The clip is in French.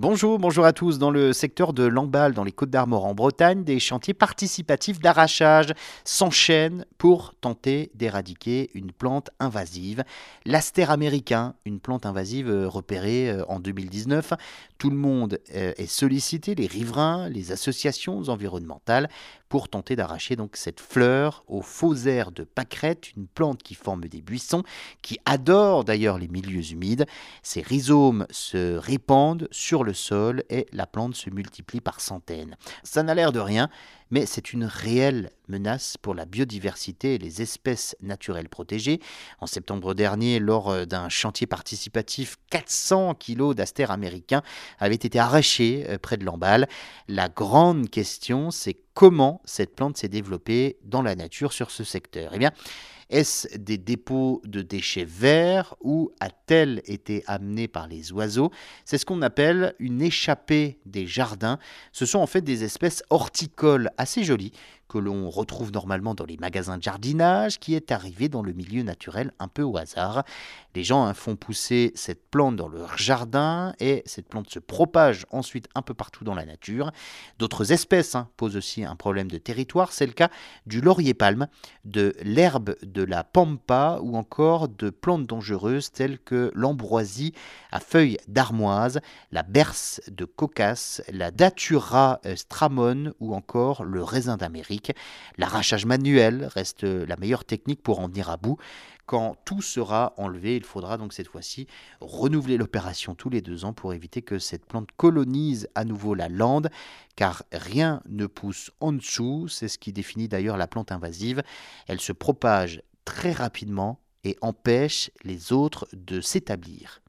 Bonjour, bonjour à tous. Dans le secteur de Lamballe, dans les Côtes d'Armor en Bretagne, des chantiers participatifs d'arrachage s'enchaînent pour tenter d'éradiquer une plante invasive, l'astère américain, une plante invasive euh, repérée euh, en 2019. Tout le monde euh, est sollicité, les riverains, les associations environnementales, pour tenter d'arracher donc cette fleur aux faux airs de pâquerette, une plante qui forme des buissons, qui adore d'ailleurs les milieux humides. Ses rhizomes se répandent sur le sol et la plante se multiplie par centaines. Ça n'a l'air de rien, mais c'est une réelle menace pour la biodiversité et les espèces naturelles protégées. En septembre dernier, lors euh, d'un chantier participatif, 400 kg d'astères américains avaient été arrachés euh, près de l'emballe. La grande question, c'est comment cette plante s'est développée dans la nature sur ce secteur. Eh bien, est-ce des dépôts de déchets verts ou a-t-elle été amenée par les oiseaux? C'est ce qu'on appelle une échappée des jardins. Ce sont en fait des espèces horticoles assez jolies que l'on retrouve normalement dans les magasins de jardinage, qui est arrivé dans le milieu naturel un peu au hasard. Les gens hein, font pousser cette plante dans leur jardin et cette plante se propage ensuite un peu partout dans la nature. D'autres espèces hein, posent aussi un problème de territoire, c'est le cas du laurier-palme, de l'herbe de la pampa ou encore de plantes dangereuses telles que l'ambroisie à feuilles d'armoise, la berce de cocasse, la datura stramone ou encore le raisin d'Amérique. L'arrachage manuel reste la meilleure technique pour en venir à bout. Quand tout sera enlevé, il faudra donc cette fois-ci renouveler l'opération tous les deux ans pour éviter que cette plante colonise à nouveau la lande, car rien ne pousse en dessous, c'est ce qui définit d'ailleurs la plante invasive. Elle se propage très rapidement et empêche les autres de s'établir.